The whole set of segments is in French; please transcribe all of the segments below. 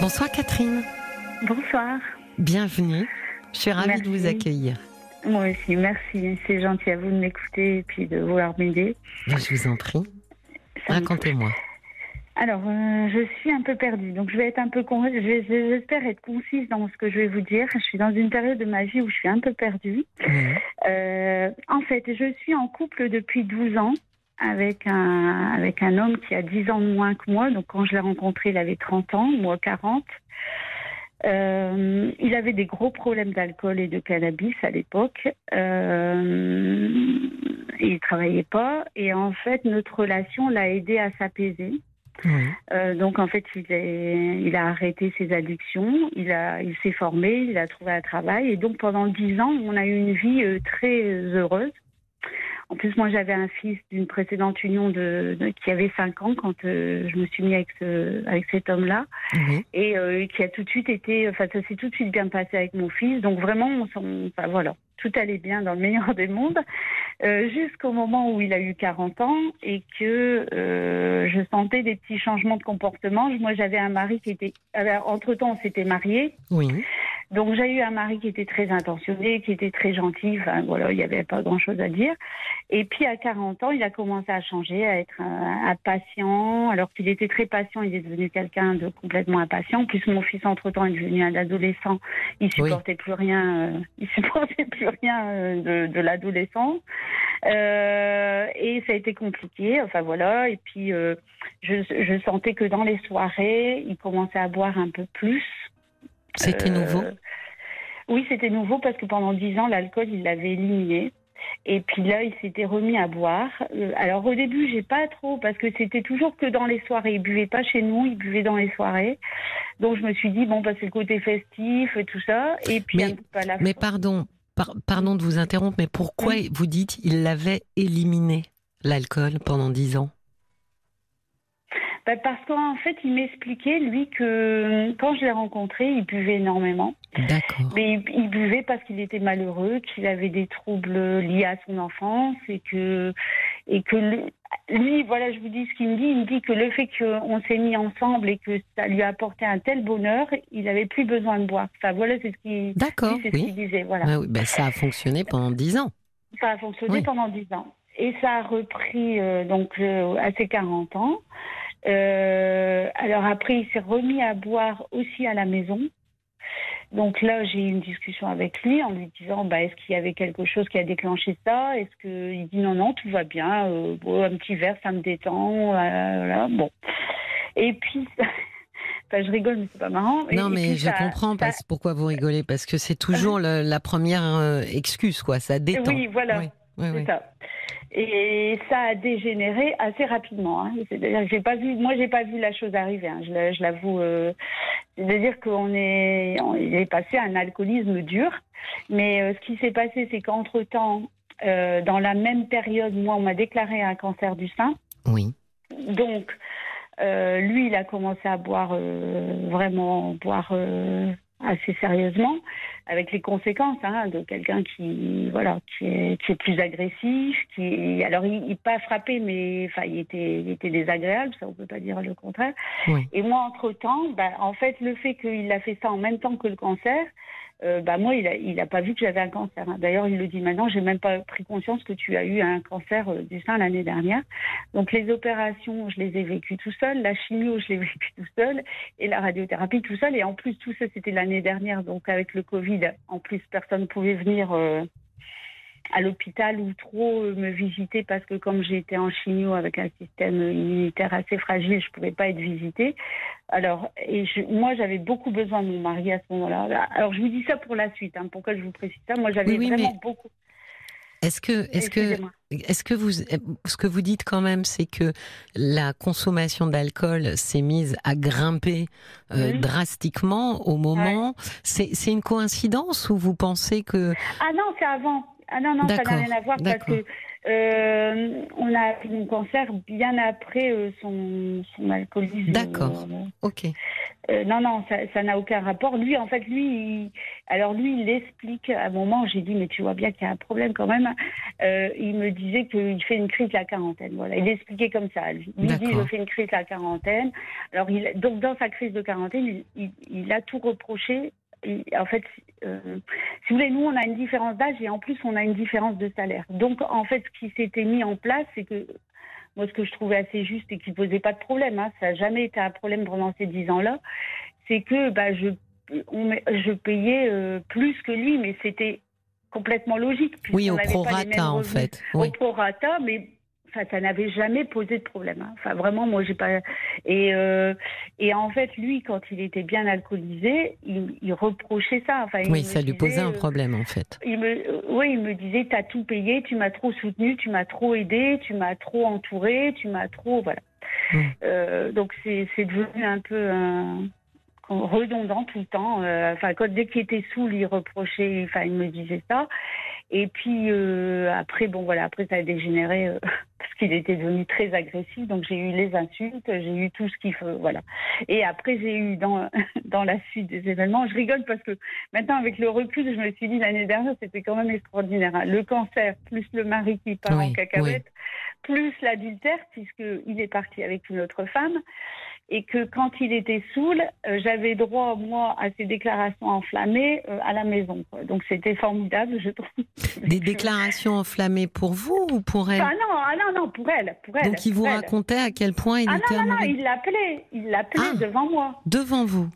Bonsoir Catherine. Bonsoir. Bienvenue. Je suis ravie Merci. de vous accueillir. Moi aussi, merci. C'est gentil à vous de m'écouter et puis de vouloir m'aider. Ben, Je vous en prie. Racontez-moi. Alors, euh, je suis un peu perdue, donc je vais être un peu con... J'espère être concise dans ce que je vais vous dire. Je suis dans une période de ma vie où je suis un peu perdue. Euh, en fait, je suis en couple depuis 12 ans avec un, avec un homme qui a 10 ans de moins que moi. Donc, quand je l'ai rencontré, il avait 30 ans, moi 40. Euh, il avait des gros problèmes d'alcool et de cannabis à l'époque. Euh, il travaillait pas et en fait notre relation l'a aidé à s'apaiser. Oui. Euh, donc en fait, il, est, il a arrêté ses addictions, il, a, il s'est formé, il a trouvé un travail et donc pendant dix ans, on a eu une vie euh, très heureuse. En plus, moi, j'avais un fils d'une précédente union de, de- qui avait cinq ans quand euh, je me suis mis avec, ce, avec cet homme-là Oui. et euh, qui a tout de suite été, enfin ça s'est tout de suite bien passé avec mon fils. Donc vraiment, on s'en- enfin voilà, tout allait bien dans le meilleur des mondes, euh, jusqu'au moment où il a eu 40 ans et que euh, je sentais des petits changements de comportement. Moi, j'avais un mari qui était, entre temps, on s'était mariés. Oui. Donc j'ai eu un mari qui était très intentionné, qui était très gentil. Enfin voilà, il n'y avait pas grand-chose à dire. Et puis à 40 ans, il a commencé à changer, à être un, un patient. Alors qu'il était très patient, il est devenu quelqu'un de complètement impatient. En plus mon fils entre temps est devenu un adolescent. Il supportait plus rien. euh, il supportait plus rien euh, de, de l'adolescence. Euh, et ça a été compliqué. Enfin voilà. Et puis euh, je, je sentais que dans les soirées, il commençait à boire un peu plus. C'était Euh, nouveau? Oui, c'était nouveau parce que pendant dix ans, l'alcool, il l'avait éliminé. Et puis là, il s'était remis à boire. Alors au début, j'ai pas trop parce que c'était toujours que dans les soirées. Il buvait pas chez nous, il buvait dans les soirées. Donc je me suis dit bon, bah, c'est le côté festif et tout ça. Et puis Mais- un peu à la Mais fin- pardon, par- pardon de vous interrompre, mais pourquoi vous dites il l'avait éliminé, l'alcool, pendant dix ans? Bah, parce qu'en fait, il m'expliquait lui que euh, quand je l'ai rencontré, il buvait énormément. D'accord. Mais il, il buvait parce qu'il était malheureux, qu'il avait des troubles liés à son enfance et que et que lui, lui, voilà, je vous dis ce qu'il me dit. Il me dit que le fait qu'on s'est mis ensemble et que ça lui a apporté un tel bonheur, il n'avait plus besoin de boire. Enfin voilà, c'est ce qu'il c'est ce oui. qu'il disait. Voilà. Ah oui, ben, ça a fonctionné pendant dix ans. Ça a fonctionné Oui. pendant 10 ans. Et ça a repris euh, donc euh, à ses 40 ans. Euh, alors après, il s'est remis à boire aussi à la maison. Donc là, j'ai eu une discussion avec lui en lui disant bah, est-ce qu'il y avait quelque chose qui a déclenché ça? Est-ce que il dit non, non, tout va bien. euh, bon, un petit verre, ça me détend. euh, voilà, bon. Et puis, enfin, je rigole, mais c'est pas marrant. Non, et mais puis je ça- comprends ça- pourquoi vous rigolez? Parce que c'est toujours le- la première euh, excuse, quoi. Ça détend. Oui, voilà. Oui, oui, C'est oui. ça. Et ça a dégénéré assez rapidement. hein. C'est-à-dire que j'ai pas vu, moi j'ai pas vu la chose arriver. hein. Je l'a- je l'avoue. euh, C'est-à-dire qu'on est, on est passé à un alcoolisme dur. Mais euh, ce qui s'est passé, c'est qu'entre temps, dans la même période, moi on m'a déclaré un cancer du sein. Oui. Donc, euh, lui, il a commencé à boire euh, vraiment, boire euh, assez sérieusement, avec les conséquences hein, de quelqu'un qui, voilà, qui est, qui est plus agressif, qui, alors il, il pas frappé, mais enfin, il était, il était désagréable, ça on peut pas dire le contraire. Oui. Et moi, entre temps, bah, en fait, le fait qu'il a fait ça en même temps que le cancer. Euh, bah moi, il a, il a pas vu que j'avais un cancer. hein. D'ailleurs, il le dit maintenant. J'ai même pas pris conscience que tu as eu un cancer euh, du sein l'année dernière. Donc les opérations, je les ai vécues tout seul, la chimio, je l'ai vécue tout seul, et la radiothérapie tout seul. Et en plus, tout ça, c'était l'année dernière, donc avec le Covid, en plus, personne ne pouvait venir euh, à l'hôpital ou trop euh, me visiter parce que comme j'étais en chimio avec un système immunitaire assez fragile, je pouvais pas être visitée. Alors, et je, moi, j'avais beaucoup besoin de mon mari à ce moment-là. Alors, je vous dis ça pour la suite, hein, pourquoi je vous précise ça. Moi, j'avais Oui, oui, vraiment mais- beaucoup. Est-ce que, est-ce que, est-ce que vous, ce que vous dites quand même, c'est que la consommation d'alcool s'est mise à grimper euh, drastiquement au moment. C'est, c'est une coïncidence ou vous pensez que Ah non, c'est avant. Ah non, non, ça n'a rien à voir parce que euh, on a appris mon cancer bien après euh, son, son alcoolisme. D'accord. Euh, Ok. Euh, non, non, ça n'a aucun rapport. Lui, en fait, lui, alors lui, il explique. À un moment, j'ai dit, mais tu vois bien qu'il y a un problème quand même. Il me disait qu'il fait une crise à la quarantaine. Voilà, il expliquait comme ça. Il dit, je fais une crise à la quarantaine. Alors, il, donc dans sa crise de quarantaine, il, a tout reproché. En fait, euh, si vous voulez, nous, on a une différence d'âge et en plus, on a une différence de salaire. Donc, en fait, ce qui s'était mis en place, c'est que moi, ce que je trouvais assez juste et qui posait pas de problème, hein, ça n'a jamais été un problème pendant ces dix ans-là, c'est que bah, je, je payais euh, plus que lui, mais c'était complètement logique. Oui, au prorata, en fait. Au prorata, mais ça n'avait jamais posé de problème. Hein. Enfin, vraiment, moi, j'ai pas. Et, euh, et en fait, lui, quand il était bien alcoolisé, il, reprochait ça. Enfin, oui, ça lui posait un euh, problème, en fait. Il me, oui, il me disait T'as tout payé, tu m'as trop soutenu, tu m'as trop aidé, tu m'as trop entouré, tu m'as trop. Voilà. Mmh. Euh, donc, c'est devenu un peu un redondant tout le temps. enfin, quand dès qu'il était saoul, il reprochait, enfin, il me disait ça. Et puis euh, après, bon voilà, après ça a dégénéré euh, parce qu'il était devenu très agressif. Donc j'ai eu les insultes, j'ai eu tout ce qu'il faut, voilà. Et après j'ai eu dans dans la suite des événements, je rigole parce que maintenant avec le recul, je me suis dit l'année dernière c'était quand même extraordinaire. Hein. Le cancer plus le mari qui part en cacahuète, plus l'adultère puisqu'il est parti avec une autre femme et que quand il était saoul, euh, j'avais droit, moi, à ses déclarations enflammées euh, à la maison. Donc c'était formidable, je trouve. Des déclarations enflammées pour vous ou pour elle? Ah non, ah non, non, pour elle. Pour elle Donc il vous racontait à quel point il ah était non, non, non, il l'appelait, il l'appelait ah, devant moi. Devant vous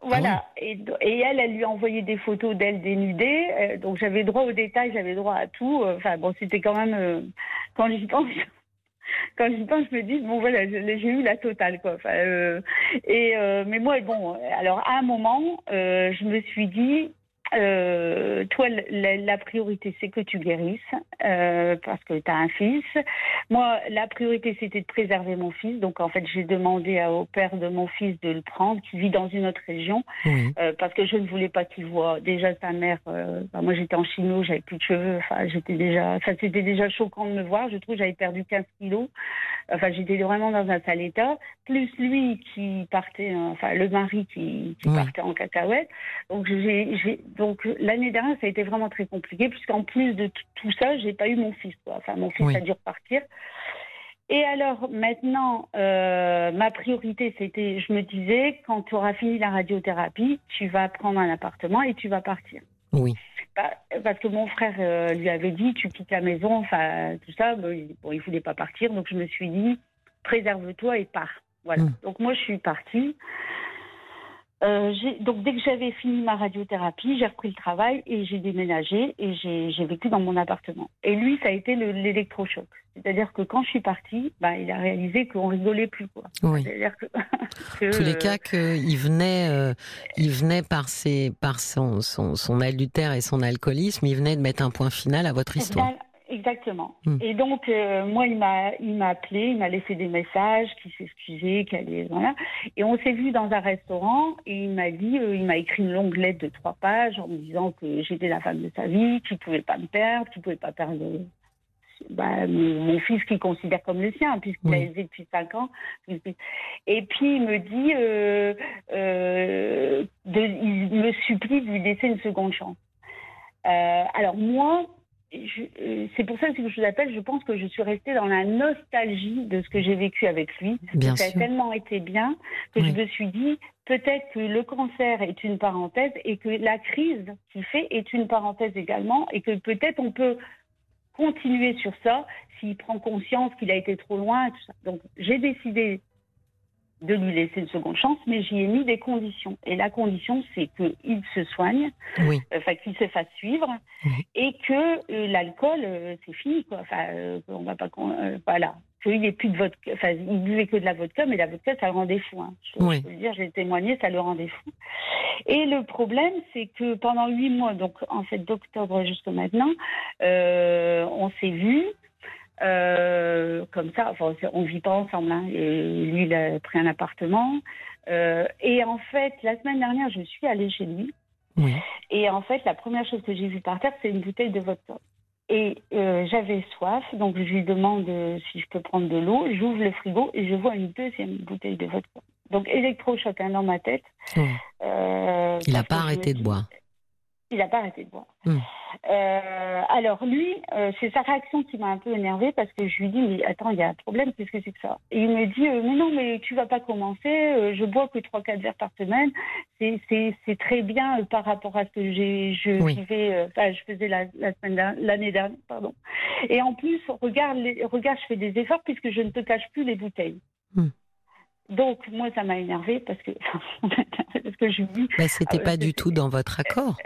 voilà, et, et, elle, elle lui envoyait des photos d'elle dénudée, euh, donc j'avais droit aux détails, j'avais droit à tout. Enfin bon, c'était quand même, quand j'y pense, quand je pense, je me dis bon voilà, j'ai eu la totale quoi. Euh, et euh, mais moi bon, alors à un moment, euh, je me suis dit euh, toi, la, priorité, c'est que tu guérisses euh, parce que tu as un fils. Moi, la priorité, c'était de préserver mon fils. Donc, en fait, j'ai demandé au père de mon fils de le prendre, qui vit dans une autre région, euh, parce que je ne voulais pas qu'il voit déjà sa mère. Bah, moi, j'étais en chino, j'avais plus de cheveux. Enfin, j'étais déjà, ça c'était déjà choquant de me voir. Je trouve j'avais perdu 15 kilos. Enfin, j'étais vraiment dans un sale état. Plus lui qui partait, enfin, le mari qui, qui partait en cacahuète. Donc, j'ai donc l'année dernière, ça a été vraiment très compliqué, puisqu'en plus de tout ça, j'ai pas eu mon fils. Enfin, mon fils a dû repartir. Et alors maintenant, euh, ma priorité, c'était, je me disais, quand tu auras fini la radiothérapie, tu vas prendre un appartement et tu vas partir. Oui. Parce que mon frère euh, lui avait dit, tu quittes la maison, enfin tout ça. Bon, il, voulait pas partir, donc je me suis dit, préserve-toi et pars. Voilà. Hmm. Donc moi, je suis partie. Euh, donc dès que j'avais fini ma radiothérapie, j'ai repris le travail et j'ai déménagé et j'ai vécu dans mon appartement. Et lui, ça a été l'électrochoc. C'est-à-dire que quand je suis partie, bah, il a réalisé qu'on rigolait plus. Quoi. Oui. C'est-à-dire que, tous les cas qu'il venait, euh, il venait par, ses, par son, son, son, adultère et son alcoolisme, il venait de mettre un point final à votre histoire. Exactement. Hmm. Et donc, euh, moi, il m'a, il m'a appelé, il m'a laissé des messages, qu'il s'excusait, qu'elle est voilà. Et on s'est vu dans un restaurant et il m'a dit, euh, il m'a écrit une longue lettre de trois pages en me disant que j'étais la femme de sa vie, qu'il pouvait pas me perdre, qu'il pouvait pas perdre bah, mon, fils qu'il considère comme le sien, puisqu'il a élevé depuis cinq ans. Et puis il me dit, euh, euh, de, il me supplie de lui laisser une seconde chance. Euh, alors moi, c'est pour ça que je vous appelle. Je pense que je suis restée dans la nostalgie de ce que j'ai vécu avec lui. Bien ça a tellement été bien que je me suis dit peut-être que le cancer est une parenthèse et que la crise qu'il fait est une parenthèse également et que peut-être on peut continuer sur ça s'il prend conscience qu'il a été trop loin. Donc j'ai décidé de lui laisser une seconde chance, mais j'y ai mis des conditions. Et la condition, c'est qu'il se soigne, enfin qu'il se fasse suivre, et que euh, l'alcool, euh, c'est fini, quoi. Enfin, euh, on va pas, voilà, qu'il ait plus de vodka. Enfin, il buvait que de la vodka, mais la vodka, ça le rendait fou. Hein. Je, oui. peux dire, j'ai témoigné, ça le rendait fou. Et le problème, c'est que pendant huit mois, donc en fait d'octobre jusqu'à maintenant, on s'est vus. Euh, comme ça, enfin, on vit pas ensemble. Hein. Et lui, il a pris un appartement. Euh, et en fait, la semaine dernière, je suis allée chez lui. Et en fait, la première chose que j'ai vue par terre, c'est une bouteille de vodka. Et euh, j'avais soif, donc je lui demande si je peux prendre de l'eau. J'ouvre le frigo et je vois une deuxième bouteille de vodka. Donc électrochoc hein, dans ma tête. Euh, il n'a pas arrêté de boire. Il n'a pas arrêté de boire. Hmm. Euh, alors lui, euh, c'est sa réaction qui m'a un peu énervée parce que je lui dis mais attends, il y a un problème, qu'est-ce que c'est que ça? Et il me dit mais non, mais tu vas pas commencer, je bois que trois quatre verres par semaine, c'est très bien par rapport à ce que j'ai je vivais, enfin je faisais la, semaine l'année dernière, pardon. Et en plus, regarde, les, regarde, je fais des efforts puisque je ne te cache plus les bouteilles. Hmm. Donc, moi, ça m'a énervé parce que, parce que je lui dis. Mais c'était pas du tout dans votre accord.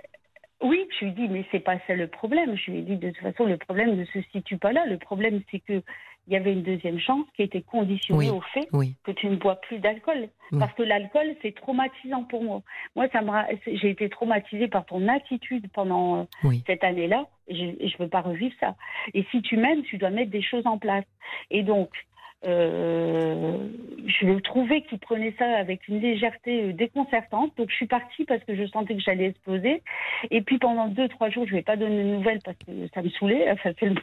Oui, je lui dis, mais c'est pas ça le problème. Je lui ai dit, de toute façon, le problème ne se situe pas là. Le problème, c'est que il y avait une deuxième chance qui était conditionnée au fait que tu ne bois plus d'alcool. Parce que l'alcool, c'est traumatisant pour moi. Moi, ça j'ai été traumatisée par ton attitude pendant euh, cette année-là. Je ne veux pas revivre ça. Et si tu m'aimes, tu dois mettre des choses en place. Et donc, euh, je trouvais qu'il prenait ça avec une légèreté euh, déconcertante. Donc je suis partie parce que je sentais que j'allais exploser. Et puis pendant deux, trois jours, je ne vais pas donner de nouvelles parce que ça me saoulait. Enfin, c'est le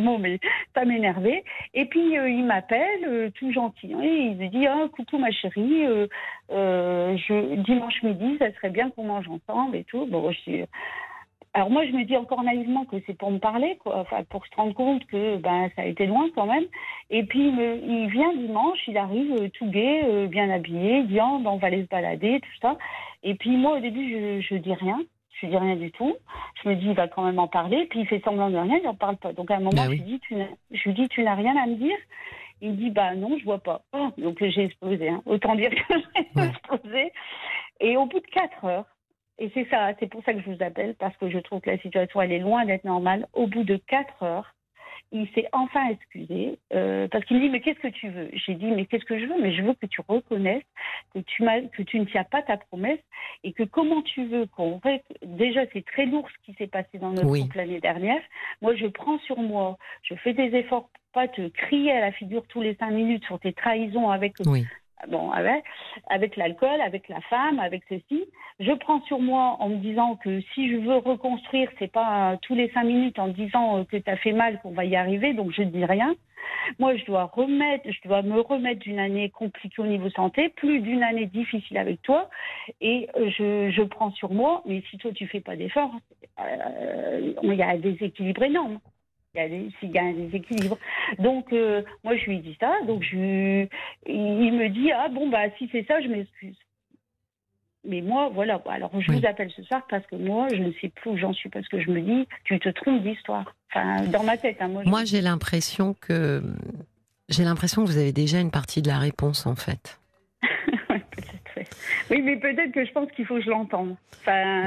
mot, le mais ça m'énervait. Et puis euh, il m'appelle, tout gentil. Et il me dit ah, coucou ma chérie, dimanche midi, ça serait bien qu'on mange ensemble et tout. Bon, je suis alors moi, je me dis encore naïvement que c'est pour me parler, quoi, enfin, pour se rendre compte que ben, ça a été loin quand même. Et puis, il, vient dimanche, il arrive euh, tout gai, euh, bien habillé, il dit oh, ben, on va aller se balader, tout ça. Et puis moi, au début, je, ne dis rien. Je dis rien du tout. Je me dis, il va quand même en parler. Puis il fait semblant de rien, il n'en parle pas. Donc à un moment, bah je, lui dis, tu je lui dis, tu n'as rien à me dire. Il me dit, bah non, je vois pas. Oh, donc j'ai explosé. Hein. Autant dire que j'ai explosé. Et au bout de quatre heures, et c'est ça, c'est pour ça que je vous appelle, parce que je trouve que la situation, elle est loin d'être normale. Au bout de quatre heures, il s'est enfin excusé, euh, parce qu'il me dit, mais qu'est-ce que tu veux? J'ai dit, mais qu'est-ce que je veux? Mais je veux que tu reconnaisses que tu, que tu ne tiens pas ta promesse, et que comment tu veux qu'on... Déjà, c'est très lourd ce qui s'est passé dans notre couple l'année dernière. Moi, je prends sur moi, je fais des efforts pour pas te crier à la figure tous les cinq minutes sur tes trahisons avec oui bon, avec, l'alcool, avec la femme, avec ceci. Je prends sur moi en me disant que si je veux reconstruire, c'est pas tous les cinq minutes en disant que tu as fait mal qu'on va y arriver, donc je dis rien. Moi, je dois remettre, je dois me remettre d'une année compliquée au niveau santé, plus d'une année difficile avec toi, et je, prends sur moi. Mais si toi tu fais pas d'efforts, euh, il y a des y a un déséquilibre. Donc, euh, moi, je lui dis ça. Donc, je, il me dit Ah, bon, bah, si c'est ça, je m'excuse. Mais moi, voilà. Alors, je vous appelle ce soir parce que moi, je ne sais plus où j'en suis parce que je me dis Tu te trompes d'histoire. Enfin, dans ma tête. Hein, moi, moi j'ai l'impression que. J'ai l'impression que vous avez déjà une partie de la réponse, en fait. Oui, mais peut-être que je pense qu'il faut que je l'entende.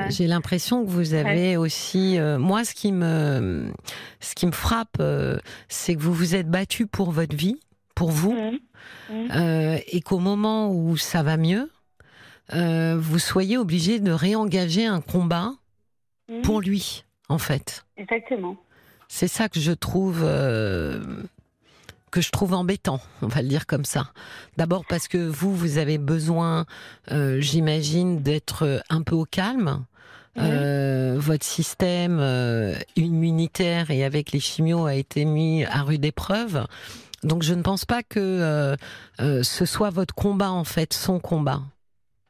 J'ai l'impression que vous avez aussi. Euh, moi, ce qui me, ce qui me frappe, euh, c'est que vous vous êtes battu pour votre vie, pour vous, mmh. Mmh. Euh, et qu'au moment où ça va mieux, vous soyez obligé de réengager un combat mmh. pour lui, en fait. Exactement. C'est ça que je trouve que je trouve embêtant, on va le dire comme ça. D'abord parce que vous, vous avez besoin, euh, j'imagine, d'être un peu au calme. Euh, votre système euh, immunitaire et avec les chimios a été mis à rude épreuve. Donc je ne pense pas que ce soit votre combat en fait, son combat.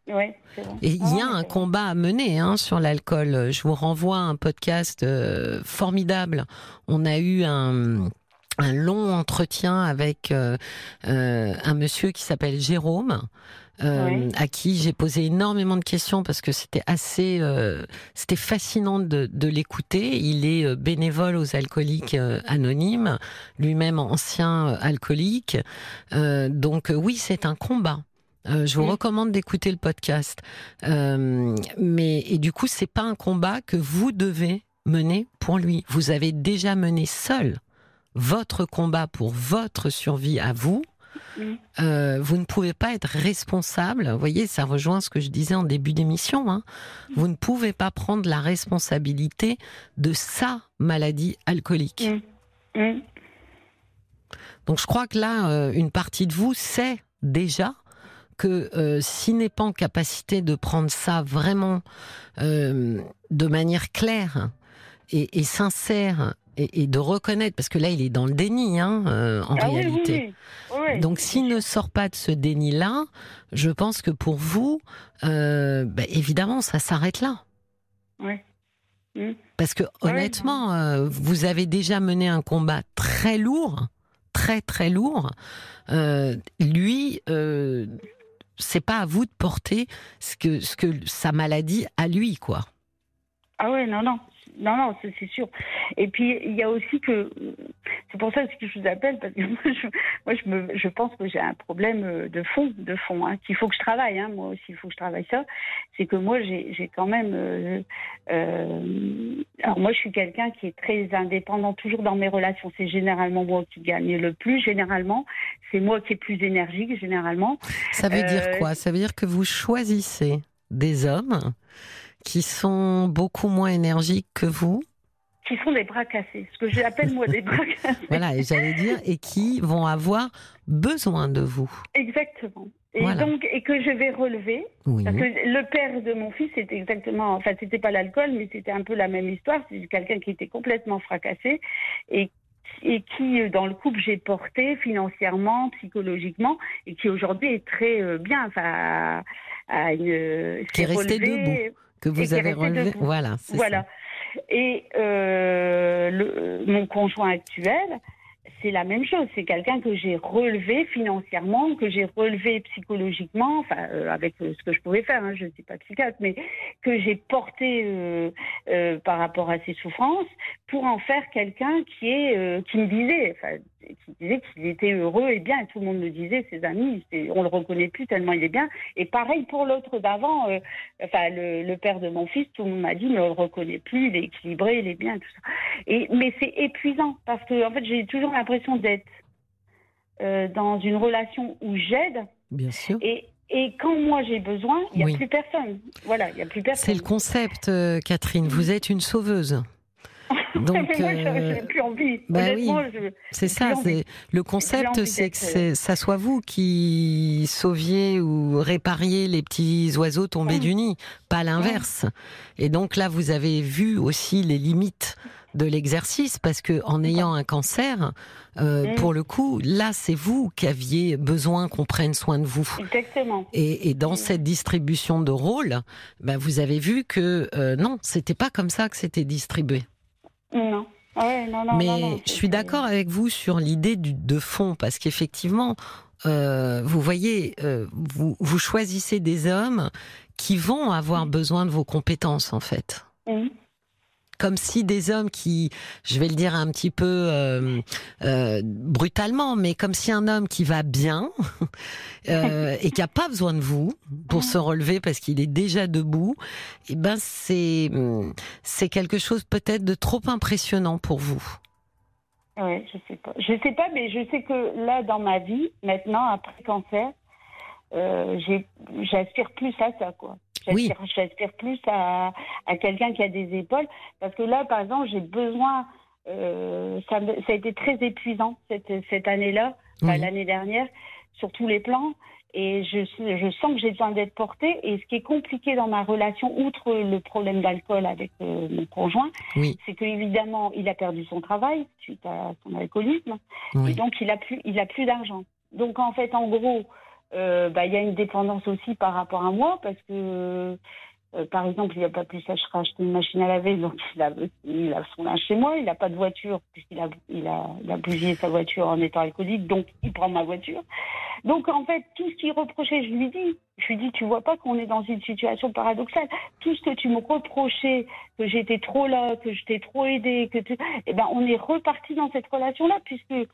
Oui, Et il y a un combat à mener hein, sur l'alcool. Je vous renvoie à un podcast formidable. On a eu un un long entretien avec euh, euh, un monsieur qui s'appelle Jérôme. Euh, à qui j'ai posé énormément de questions parce que c'était assez, c'était fascinant de, de l'écouter. Il est bénévole aux alcooliques anonymes, lui-même ancien alcoolique. donc oui, c'est un combat. je vous recommande d'écouter le podcast. mais et du coup, c'est pas un combat que vous devez mener pour lui. Vous avez déjà mené seul votre combat pour votre survie à vous, euh, vous ne pouvez pas être responsable. Vous voyez, ça rejoint ce que je disais en début d'émission. Hein. Vous ne pouvez pas prendre la responsabilité de sa maladie alcoolique. Donc je crois que là, euh, une partie de vous sait déjà que euh, s'il n'est pas en capacité de prendre ça vraiment de manière claire et, sincère Et, de reconnaître, parce que là, il est dans le déni, hein, euh, en ah réalité. Oui, oui. Donc, s'il ne sort pas de ce déni-là, je pense que pour vous, euh, bah, évidemment, ça s'arrête là. Oui. Mmh. Parce que honnêtement, euh, vous avez déjà mené un combat très lourd, très très lourd. lui, c'est pas à vous de porter ce que, ce que sa maladie à lui, quoi. Ah ouais, non, non. Non, non, c'est sûr. Et puis, il y a aussi que. C'est pour ça que je vous appelle, parce que moi, je, me, je pense que j'ai un problème euh, de fond, de fond, hein, qu'il faut que je travaille. Hein, moi aussi, il faut que je travaille ça. C'est que moi, j'ai quand même. Euh, euh, alors, moi, je suis quelqu'un qui est très indépendant, toujours dans mes relations. C'est généralement moi qui gagne le plus, généralement. C'est moi qui est plus énergique, généralement. Ça veut dire quoi? Ça veut dire que vous choisissez des hommes qui sont beaucoup moins énergiques que vous qui sont des bras cassés, ce que j'appelle moi des bras cassés. Voilà, et j'allais dire, et qui vont avoir besoin de vous. Exactement. Et donc, et que je vais relever, parce que le père de mon fils, c'était exactement, enfin, c'était pas l'alcool, mais c'était un peu la même histoire. C'est quelqu'un qui était complètement fracassé et et qui, dans le couple, j'ai porté financièrement, psychologiquement, et qui aujourd'hui est très euh, bien, enfin, à une, qui est resté debout que vous avez relevé. Voilà. Voilà. Et euh, le, mon conjoint actuel, c'est la même chose. C'est quelqu'un que j'ai relevé financièrement, que j'ai relevé psychologiquement, enfin euh, avec euh, ce que je pouvais faire. Hein, je ne suis pas psychiatre, mais que j'ai porté euh, par rapport à ses souffrances pour en faire quelqu'un qui est qui me disait, enfin, qui disait qu'il était heureux et bien. Et tout le monde me disait, ses amis, on le reconnaît plus tellement il est bien. Et pareil pour l'autre d'avant, enfin le, le, père de mon fils, tout le monde m'a dit, mais on le reconnaît plus, il est équilibré, il est bien, tout ça. Et mais c'est épuisant parce que en fait j'ai toujours l'impression d'être euh, dans une relation où j'aide. Bien sûr. Et, et quand moi j'ai besoin, il n'y a plus personne. Voilà, il n'y a plus personne. C'est le concept, euh, Catherine. Vous êtes une sauveuse. Donc, euh, plus envie. Bah oui, c'est ça. Le concept, c'est que ça soit vous qui sauviez ou répariez les petits oiseaux tombés du nid, pas l'inverse. Et donc là, vous avez vu aussi les limites de l'exercice parce que en ayant un cancer, euh, pour le coup, là, c'est vous qui aviez besoin qu'on prenne soin de vous. Exactement. Et, dans cette distribution de rôles, ben, vous avez vu que euh, non, c'était pas comme ça que c'était distribué. Non. non, non, Mais je suis d'accord avec vous sur l'idée de fond, parce qu'effectivement, euh, vous voyez, vous, vous, choisissez des hommes qui vont avoir besoin de vos compétences, en fait. Mmh comme si des hommes qui, je vais le dire un petit peu euh, euh, brutalement, mais comme si un homme qui va bien euh, et qui a pas besoin de vous pour se relever parce qu'il est déjà debout, et eh ben c'est c'est quelque chose peut-être de trop impressionnant pour vous. Oui, je sais pas. Je sais pas, mais je sais que là, dans ma vie, maintenant, après cancer, j'aspire plus à ça, quoi. J'aspire plus à, à quelqu'un qui a des épaules. Parce que là, par exemple, j'ai besoin. Euh, ça, ça, a été très épuisant cette, cette année-là, l'année dernière, sur tous les plans. Et je, je sens que j'ai besoin d'être portée. Et ce qui est compliqué dans ma relation, outre le problème d'alcool avec euh, mon conjoint, c'est qu'évidemment, il a perdu son travail suite à son alcoolisme. Et donc, il a plus, il a plus d'argent. Donc, en fait, en gros, euh, bah, y a une dépendance aussi par rapport à moi parce que euh, par exemple, il n'y a pas plus à acheter une machine à laver, donc il a, il son linge chez moi. Il n'a pas de voiture, puisqu'il a, il a, il bousillé sa voiture en étant alcoolique, donc il prend ma voiture. Donc en fait, tout ce qu'il reprochait, je lui dis, je lui dis, tu vois pas qu'on est dans une situation paradoxale. Tout ce que tu me reprochais, que j'étais trop là, que je t'ai trop aidé, que tu... eh ben, on est reparti dans cette relation-là, puisque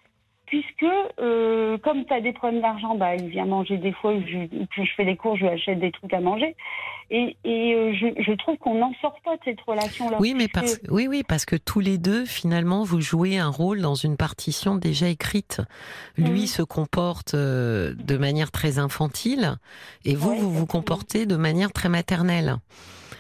puisque euh, comme tu as des problèmes d'argent, bah, il vient manger des fois, je, puis je fais des cours, je lui achète des trucs à manger. Et, et euh, je, je, trouve qu'on n'en sort pas de cette relation-là. Oui, mais parce, oui, oui, parce que tous les deux, finalement, vous jouez un rôle dans une partition déjà écrite. Lui se comporte euh, de manière très infantile, et vous, vous vous comportez de manière très maternelle.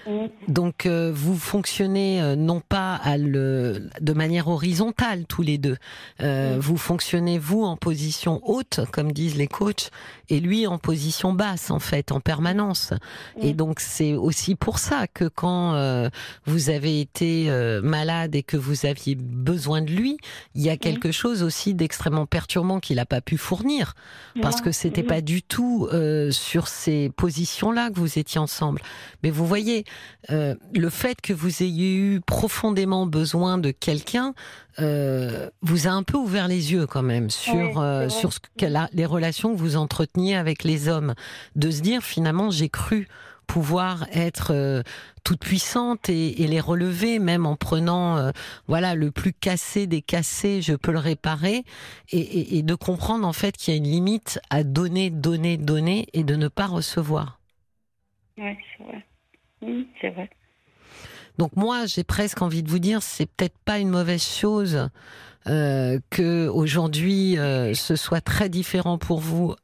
Mm. Donc euh, vous fonctionnez euh, non pas à le, de manière horizontale tous les deux. Euh, Mm. Vous fonctionnez vous en position haute, comme disent les coachs, et lui en position basse en fait, en permanence. Et Mm. donc c'est aussi pour ça que quand euh, vous avez été euh, malade et que vous aviez besoin de lui, il y a quelque chose aussi d'extrêmement perturbant qu'il n'a pas pu fournir parce que c'était Mm. pas du tout euh, sur ces positions-là que vous étiez ensemble. Mais vous voyez, euh, le fait que vous ayez eu profondément besoin de quelqu'un euh, vous a un peu ouvert les yeux quand même sur euh, sur ce que la- les relations que vous entreteniez avec les hommes, de se dire finalement j'ai cru pouvoir être euh, toute puissante et, et les relever même en prenant euh, voilà le plus cassé des cassés je peux le réparer. Et, et- et de comprendre en fait qu'il y a une limite à donner donner donner et de ne pas recevoir. Ouais, c'est vrai. Mm, c'est vrai. donc moi j'ai presque envie de vous dire c'est peut-être pas une mauvaise chose euh, que aujourd'hui euh, ce soit très différent pour vous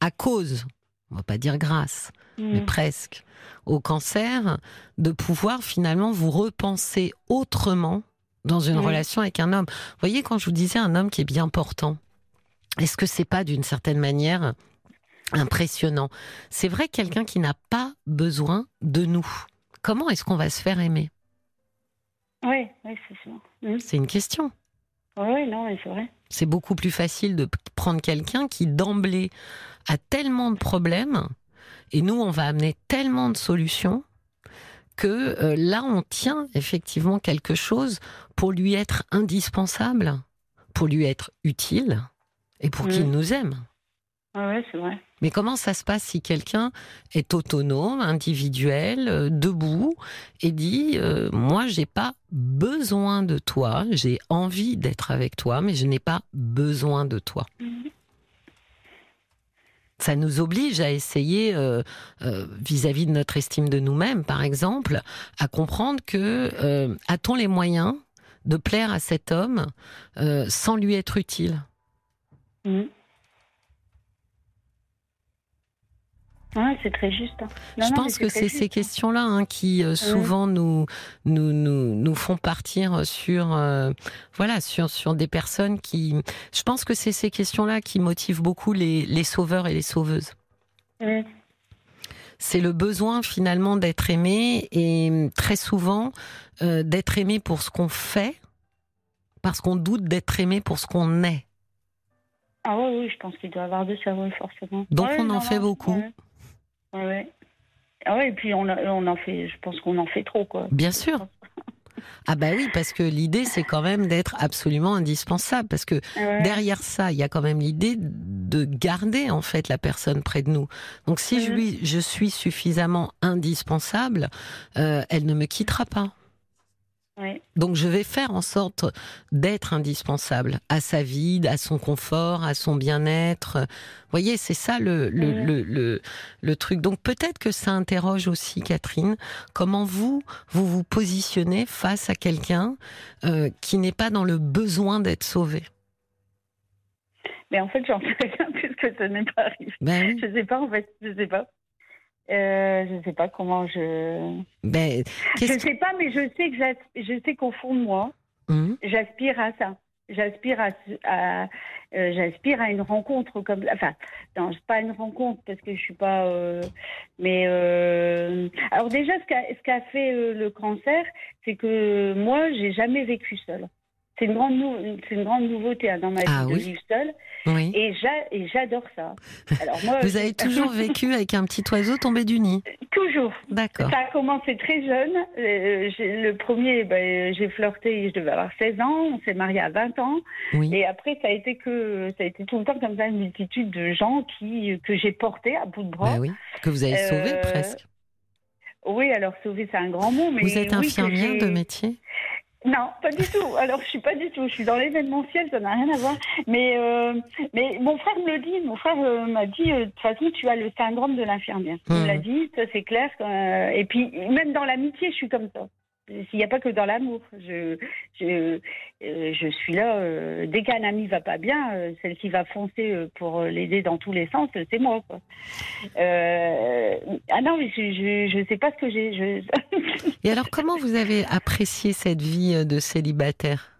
à cause on va pas dire grâce mais Mm. presque, au cancer, de pouvoir finalement vous repenser autrement dans une Mhm. relation avec un homme. Vous voyez, quand je vous disais un homme qui est bien portant, est-ce que c'est pas d'une certaine manière impressionnant C'est vrai, quelqu'un qui n'a pas besoin de nous. Comment est-ce qu'on va se faire aimer? Oui, oui, c'est ça. Mm. C'est une question. Oui, non, mais c'est vrai. C'est beaucoup plus facile de prendre quelqu'un qui d'emblée a tellement de problèmes et nous on va amener tellement de solutions que euh, là on tient effectivement quelque chose pour lui être indispensable, pour lui être utile et pour qu'il nous aime. Oui, ouais, c'est vrai. Mais comment ça se passe si quelqu'un est autonome, individuel, euh, debout et dit euh, moi j'ai pas besoin de toi, j'ai envie d'être avec toi mais je n'ai pas besoin de toi. Mhm. Ça nous oblige à essayer euh, euh, vis-à-vis de notre estime de nous-mêmes par exemple à comprendre que a-t-on les moyens de plaire à cet homme sans lui être utile? Mm. Ouais, c'est très juste. Non, Je non, pense que c'est ces questions-là hein, qui euh, souvent nous, nous, nous, nous font partir sur, euh, voilà, sur, sur des personnes qui. Je pense que c'est ces questions-là qui motivent beaucoup les, les sauveurs et les sauveuses. C'est le besoin finalement d'être aimé et très souvent euh, d'être aimé pour ce qu'on fait parce qu'on doute d'être aimé pour ce qu'on est. Ah oui, oui, je pense qu'il doit y avoir de ça, oui, forcément. Donc on en non, fait beaucoup. Ouais. Ah ouais, et puis on, a- on en fait, je pense qu'on en fait trop, quoi. Bien sûr. Ah bah oui, parce que l'idée c'est quand même d'être absolument indispensable parce que Ouais. derrière ça, il y a quand même l'idée de garder en fait la personne près de nous. Donc si je lui, je suis suffisamment indispensable, euh, elle ne me quittera pas. Ouais. Donc je vais faire en sorte d'être indispensable à sa vie, à son confort, à son bien-être. Vous voyez, c'est ça le, le, le, le, le truc. Donc peut-être que ça interroge aussi, Catherine, comment vous, vous vous positionnez face à quelqu'un euh, qui n'est pas dans le besoin d'être sauvé? Mais en fait, j'en sais rien puisque ça n'est pas arrivé. Ben oui. Je sais pas, en fait, je sais pas. Euh, je sais pas comment je. Ben, Je qu'est-ce sais pas, mais je sais que je sais qu'au fond de moi, Hum, j'aspire à ça. J'aspire à, à euh, j'aspire à une rencontre comme enfin non c'est pas une rencontre parce que je suis pas euh, mais alors déjà ce qu'a ce qu'a fait le cancer c'est que moi j'ai jamais vécu seule c'est une grande nou- c'est une grande nouveauté hein, dans ma vie Ah de oui. vivre seule oui. et j'a- et j'adore ça alors moi Vous avez toujours vécu avec un petit oiseau tombé du nid. toujours D'accord. Ça a commencé très jeune. Euh, le premier, ben, j'ai flirté, je devais avoir 16 ans. On s'est marié à 20 ans. Oui. Et après, ça a été que, ça a été tout le temps comme ça une multitude de gens qui, que j'ai portés à bout de bras. Ben oui. Que vous avez sauvé Euh, presque. Oui, alors sauver, c'est un grand mot, mais Vous êtes infirmière de métier Non, pas du tout. Alors, je suis pas du tout. Je suis dans l'événementiel, ça n'a rien à voir. Mais, euh, mais mon frère me le dit. Mon frère euh, m'a dit, euh, de toute façon, tu as le syndrome de l'infirmière. Il me l'a dit, ça c'est clair. euh, et puis, même dans l'amitié, je suis comme ça. S'il n'y a pas que dans l'amour. Je, je, euh, je suis là. Euh, dès qu'un ami va pas bien, euh, celle qui va foncer pour l'aider dans tous les sens, c'est moi. Ah non, mais je ne sais pas ce que j'ai. Et alors, comment vous avez apprécié cette vie de célibataire?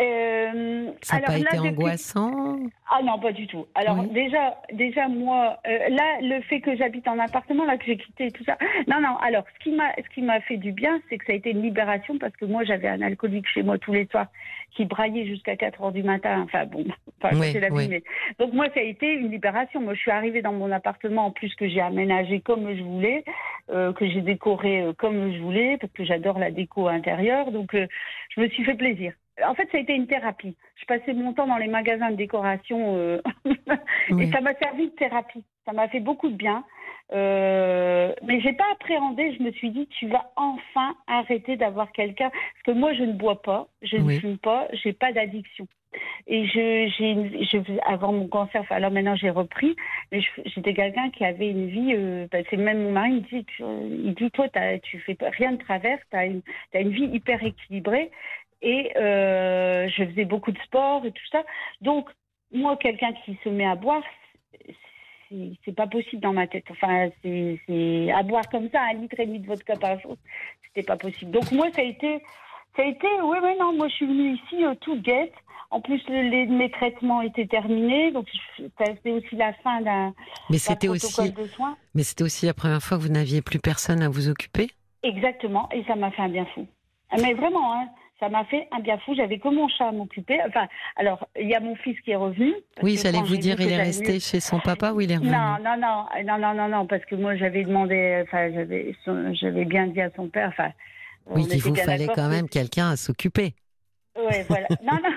Euh, ça n'a pas été angoissant Ah non, pas du tout. Alors déjà, déjà moi, euh, là, le fait que j'habite en appartement, là que j'ai quitté tout ça. Non, non. Alors, ce qui m'a, ce qui m'a fait du bien, c'est que ça a été une libération parce que moi, j'avais un alcoolique chez moi tous les soirs qui braillait jusqu'à 4 heures du matin. Enfin bon, enfin, c'est la vie. Donc moi, ça a été une libération. Moi, je suis arrivée dans mon appartement en plus que j'ai aménagé comme je voulais, euh, que j'ai décoré comme je voulais parce que j'adore la déco intérieure. Donc, je me suis fait plaisir en fait, ça a été une thérapie. Je passais mon temps dans les magasins de décoration euh, et ça m'a servi de thérapie. Ça m'a fait beaucoup de bien. Euh, mais j'ai pas appréhendé. Je me suis dit, tu vas enfin arrêter d'avoir quelqu'un. Parce que moi, je ne bois pas, je ne fume pas, j'ai pas d'addiction. Et je, j'ai, je, avant mon cancer, enfin, alors maintenant j'ai repris, mais j'étais quelqu'un qui avait une vie. Euh, bah, c'est même mon mari, il dit, il dit toi, tu fais rien de travers, tu as une, as une vie hyper équilibrée et euh, je faisais beaucoup de sport et tout ça. Donc, moi, quelqu'un qui se met à boire, c'est pas possible dans ma tête. Enfin, c'est à boire comme ça, un litre et demi de vodka par jour, c'était pas possible. Donc, moi, ça a été, ça a été, oui, mais non, moi, je suis venue ici euh, tout guette. En plus, les, mes traitements étaient terminés, donc c'était aussi la fin d'un protocole aussi, de soins. Mais c'était aussi la première fois que vous n'aviez plus personne à vous occuper? Exactement, et ça m'a fait un bien fou. Mais vraiment, hein, ça m'a fait un bien fou. J'avais que mon chat à m'occuper. Enfin, alors, il y a mon fils qui est revenu. Oui, j'allais vous dire, il est resté chez son papa ou il est revenu? Non, non, non, non, non, non, non, parce que moi, j'avais demandé, enfin, j'avais, bien dit à son père, enfin. Oui, qu'il vous fallait quand même quelqu'un à s'occuper. Oui, voilà. non, non,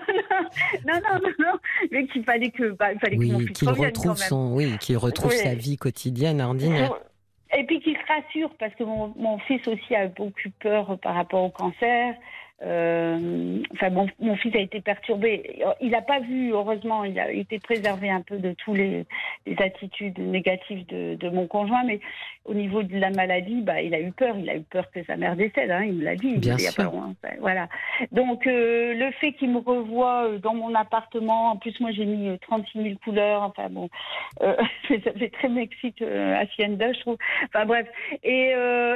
non, non, non, non, mais qu'il fallait que, bah, il fallait oui, que mon fils qu'il retrouve son, oui, qu'il retrouve sa vie quotidienne ordinaire. Et puis qu'il se rassure, parce que mon, mon, fils aussi a beaucoup peur par rapport au cancer. Euh, enfin, mon, mon, fils a été perturbé. Il n'a pas vu, heureusement, il a été préservé un peu de tous les, les attitudes négatives de, de, mon conjoint, mais au niveau de la maladie, bah, il a eu peur. Il a eu peur que sa mère décède. Hein, il me l'a dit. Bien il y a pas loin. voilà. Donc, euh, le fait qu'il me revoie euh, dans mon appartement, en plus, moi, j'ai mis 36 euh, 000 couleurs. Enfin, bon, euh, ça fait très Mexique hacienda, je trouve. Enfin, bref. Et,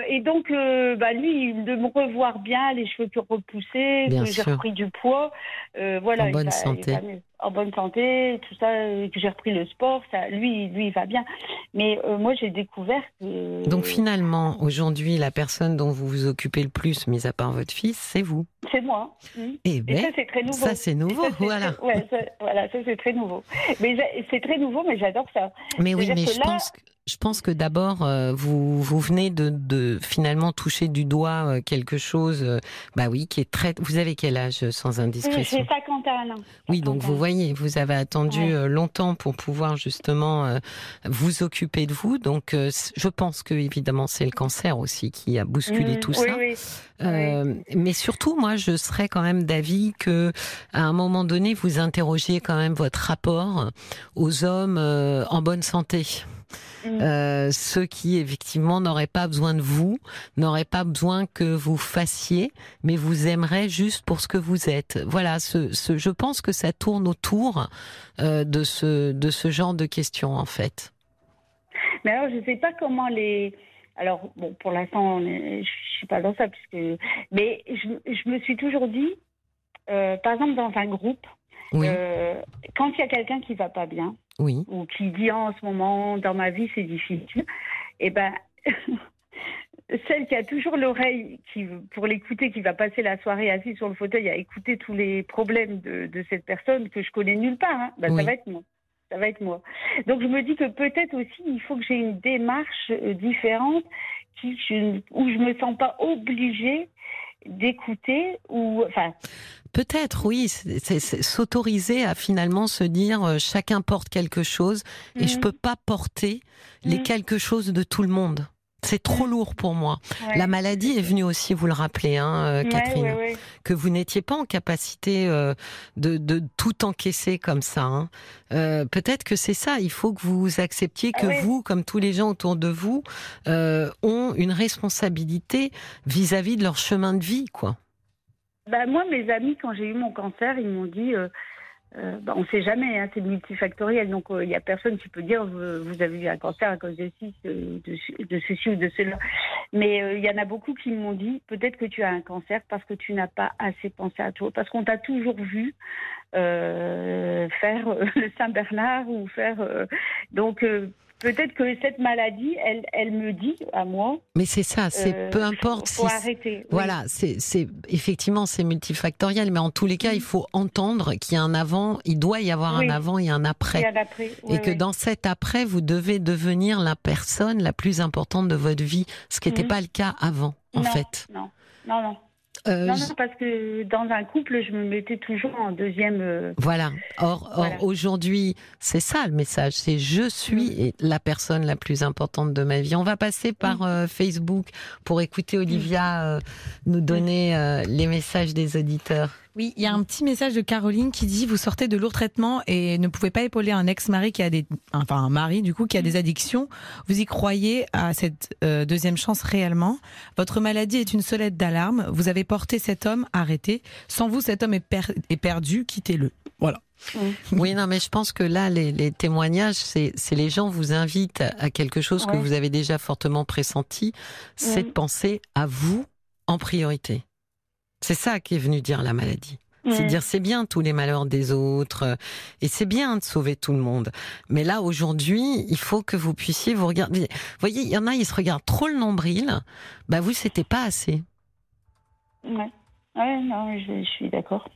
et donc, bah, lui, de me revoir bien, les cheveux qui repoussent que j'ai repris du poids. Euh, voilà, en bonne santé. en bonne santé, tout ça, que j'ai repris le sport, ça, lui, lui, il va bien. Mais euh, moi, j'ai découvert que. Donc finalement, aujourd'hui, la personne dont vous vous occupez le plus, mis à part votre fils, c'est vous. C'est moi. Mmh. Et, ben, ça, c'est très nouveau. Ça, c'est nouveau, voilà. ouais, ça, voilà, ça, c'est très nouveau. Mais c'est très nouveau, mais j'adore ça. Mais oui, mais je pense que je pense que d'abord, euh, vous, vous venez de, de, finalement toucher du doigt euh, quelque chose, euh, bah oui, qui est très. Vous avez quel âge sans indiscrétion? J'ai 51 ans. Oui, donc vous voyez, vous avez attendu longtemps pour pouvoir justement vous occuper de vous. Donc, je pense que évidemment, c'est le cancer aussi qui a bousculé mmh, tout ça. Oui, mais surtout, moi, je serais quand même d'avis que, à un moment donné, vous interrogiez quand même votre rapport aux hommes en bonne santé. Mm. Euh, ceux qui effectivement n'auraient pas besoin de vous, n'auraient pas besoin que vous fassiez, mais vous aimeraient juste pour ce que vous êtes. Voilà, ce, ce je pense que ça tourne autour euh, de ce de ce genre de questions en fait. Mais alors, je ne sais pas comment les. Alors, bon, pour l'instant, je suis pas dans ça, puisque. Mais je, je me suis toujours dit, euh, par exemple, dans un groupe, quand il y a quelqu'un qui va pas bien, oui. ou qui dit en ce moment dans ma vie c'est difficile, et eh ben celle qui a toujours l'oreille qui pour l'écouter, qui va passer la soirée assise sur le fauteuil à écouter tous les problèmes de, de cette personne que je connais nulle part, hein, ben, ça va être moi. Ça va être moi. Donc je me dis que peut-être aussi il faut que j'ai une démarche euh, différente qui, où je me sens pas obligée d'écouter ou enfin Peut-être, oui. C'est s'autoriser à finalement se dire euh, chacun porte quelque chose et je je mhm. peux pas porter les mhm. quelque chose de tout le monde. C'est trop lourd pour moi. La maladie est venue aussi, vous le rappelez, hein, euh, Catherine, que vous n'étiez pas en capacité euh, de, tout encaisser comme ça. Hein. Euh, peut-être que c'est ça. Il faut que vous acceptiez que ah vous, comme tous les gens autour de vous, ont une responsabilité vis-à-vis de leur chemin de vie, quoi. Bah, moi, mes amis, quand j'ai eu mon cancer, ils m'ont dit euh, bah, on ne sait jamais, hein, c'est multifactoriel, donc il euh, n'y a personne qui peut dire vous, avez eu un cancer à cause de, ci, de, de ceci ou de cela. Mais il euh, y en a beaucoup qui m'ont dit peut-être que tu as un cancer parce que tu n'as pas assez pensé à toi, parce qu'on t'a toujours vu faire le Saint-Bernard ou faire. donc peut-être que cette maladie, elle, elle me dit à moi. Mais c'est ça, c'est euh, peu importe. Faut, faut arrêter. Voilà, c'est, c'est effectivement c'est multifactoriel, mais en tous les cas, il faut entendre qu'il y a un avant, il doit y avoir un avant et un après, et, après. et que dans cet après, vous devez devenir la personne la plus importante de votre vie, ce qui n'était mhm. pas le cas avant, en fait. Non, non, non. Euh, non, non, parce que dans un couple, je me mettais toujours en deuxième. Euh, voilà. Or, or aujourd'hui, c'est ça le message. C'est je suis mm. la personne la plus importante de ma vie. On va passer par mm. euh, Facebook pour écouter Olivia nous donner les messages des auditeurs. Oui, il y a un petit message de Caroline qui dit vous sortez de lourds traitements et ne pouvez pas épauler un ex-mari qui a des, enfin un mari du coup qui a des addictions. Vous y croyez à cette euh, deuxième chance réellement? Votre maladie est une sonnette d'alarme. Vous avez porté cet homme, arrêtez. Sans vous, cet homme est, est perdu. Quittez-le. Voilà. Oui, non, mais je pense que là, les, témoignages, c'est les gens vous invitent à quelque chose que vous avez déjà fortement pressenti, c'est de penser à vous en priorité. C'est ça qui est venu dire la maladie. C'est dire c'est bien tous les malheurs des autres euh, et c'est bien de sauver tout le monde. Mais là aujourd'hui, il faut que vous puissiez vous regarder. Vous voyez, il y en a, ils se regardent trop le nombril. Bah vous, c'était pas assez. Ouais. Ouais, non, je, suis d'accord.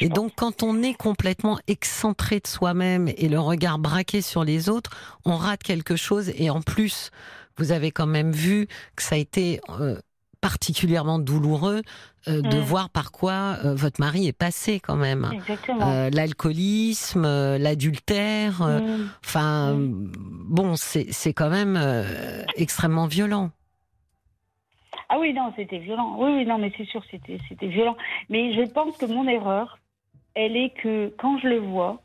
et donc, quand on est complètement excentré de soi-même et le regard braqué sur les autres, on rate quelque chose. Et en plus, vous avez quand même vu que ça a été euh, particulièrement douloureux euh, de mm. voir par quoi euh, votre mari est passé quand même. Euh, l'alcoolisme, l'adultère, mm. enfin mm. bon, c'est quand même extrêmement violent. Ah oui, non, c'était violent. Oui, oui, non, mais c'est sûr, c'était violent. Mais je pense que mon erreur, elle est que quand je le vois,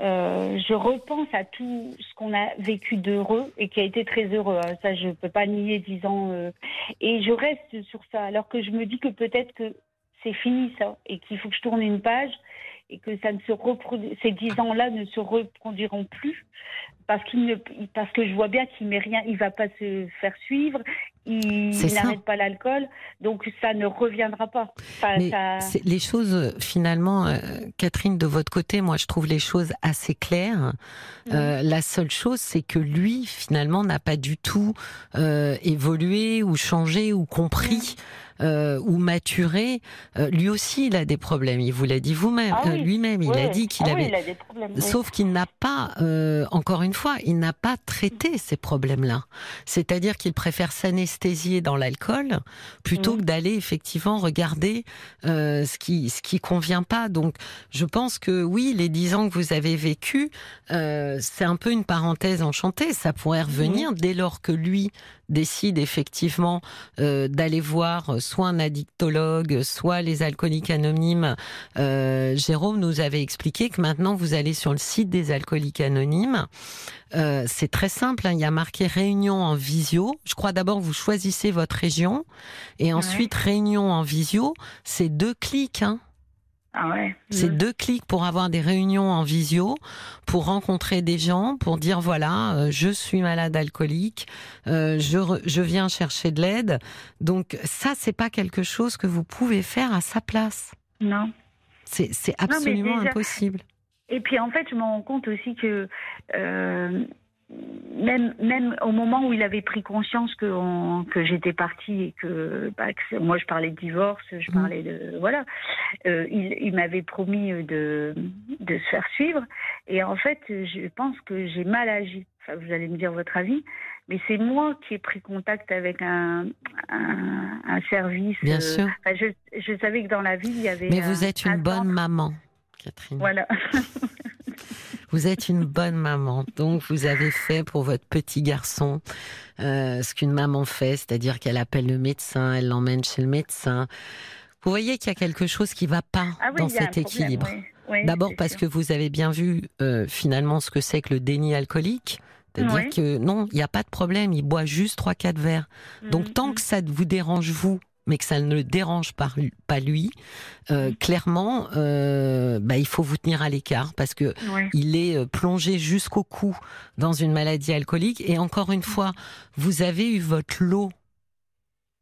euh, je repense à tout ce qu'on a vécu d'heureux et qui a été très heureux. Hein. Ça, je ne peux pas nier dix ans. Euh, et je reste sur ça, alors que je me dis que peut-être que c'est fini ça et qu'il faut que je tourne une page et que ça ne se ces dix ans-là ne se reproduiront plus parce qu'il ne, parce que je vois bien qu'il met rien, il va pas se faire suivre, il, n'arrête pas l'alcool, donc ça ne reviendra pas. Les choses, finalement, euh, Catherine, de votre côté, moi, je trouve les choses assez claires. Euh, la seule chose, c'est que lui, finalement, n'a pas du tout euh, évolué ou changé ou compris. Euh, ou maturé, euh, lui aussi il a des problèmes. Il vous l'a dit vous-même, ah euh, lui-même. Il a dit qu'il ah avait. Sauf qu'il n'a pas, encore une fois, il n'a pas traité ces problèmes-là. C'est-à-dire qu'il préfère s'anesthésier dans l'alcool plutôt mm. que d'aller effectivement regarder ce qui ce qui convient pas. Donc, je pense que oui, les dix ans que vous avez vécu, c'est un peu une parenthèse enchantée. Ça pourrait revenir dès lors que lui décide effectivement euh, d'aller voir soit un addictologue, soit les alcooliques anonymes, euh, Jérôme nous avait expliqué que maintenant vous allez sur le site des alcooliques anonymes. Euh, c'est très simple, hein, il y a marqué réunion en visio. Je crois d'abord vous choisissez votre région et ensuite réunion en visio. C'est deux clics. Hein. Ah c'est deux clics pour avoir des réunions en visio, pour rencontrer des gens, pour dire voilà, euh, je suis malade alcoolique, euh, je, je viens chercher de l'aide. Donc ça, c'est pas quelque chose que vous pouvez faire à sa place. Non. C'est absolument impossible. Et puis en fait, je me rends compte aussi que euh, même, même au moment où il avait pris conscience que, que j'étais partie et que, bah, moi je parlais de divorce, je mmh. parlais de voilà, euh, il, il m'avait promis de, de se faire suivre et en fait je pense que j'ai mal agi. Enfin, vous allez me dire votre avis, mais c'est moi qui ai pris contact avec un, un, service. Bien euh, sûr. je, je, savais que dans la vie il y avait. Mais vous êtes une bonne maman, Catherine. Voilà. Vous êtes une bonne maman. Donc, vous avez fait pour votre petit garçon euh, ce qu'une maman fait, c'est-à-dire qu'elle appelle le médecin, elle l'emmène chez le médecin. Vous voyez qu'il y a quelque chose qui va pas Ah oui, dans cet équilibre. oui. Oui, D'abord parce sûr. que vous avez bien vu euh, finalement ce que c'est que le déni alcoolique. C'est-à-dire que non, il n'y a pas de problème, il boit juste 3-4 verres. Donc Mhm, tant que ça vous dérange vous, mais que ça ne le dérange pas, pas lui, euh, clairement, euh, bah, il faut vous tenir à l'écart parce que il est euh, plongé jusqu'au cou dans une maladie alcoolique. Et encore une fois, vous avez eu votre lot.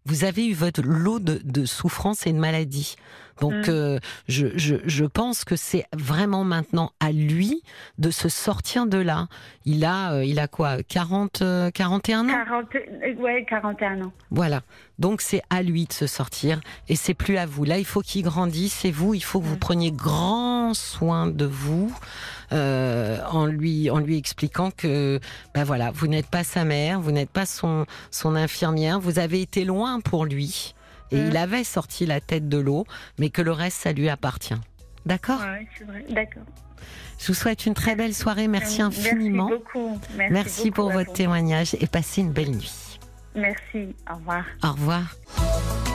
Vous avez eu votre lot de, de souffrance et de maladie. Donc, Mm. euh, je, je, je pense que c'est vraiment maintenant à lui de se sortir de là. Il a, euh, il a quoi 40, euh, 41 ans? 40, euh, ouais, 41 ans. Voilà. Donc c'est à lui de se sortir et c'est plus à vous. Là, il faut qu'il grandisse. C'est vous. Il faut que vous Mm. preniez grand soin de vous euh, en lui en lui expliquant que ben voilà, vous n'êtes pas sa mère, vous n'êtes pas son son infirmière. Vous avez été loin pour lui et Mm. il avait sorti la tête de l'eau, mais que le reste ça lui appartient. D'accord. Ouais, c'est vrai. D'accord. Je vous souhaite une très belle soirée. Merci infiniment. Merci beaucoup. Merci, Merci beaucoup pour votre vous. témoignage et passez une belle nuit. Merci. Au revoir. Au revoir.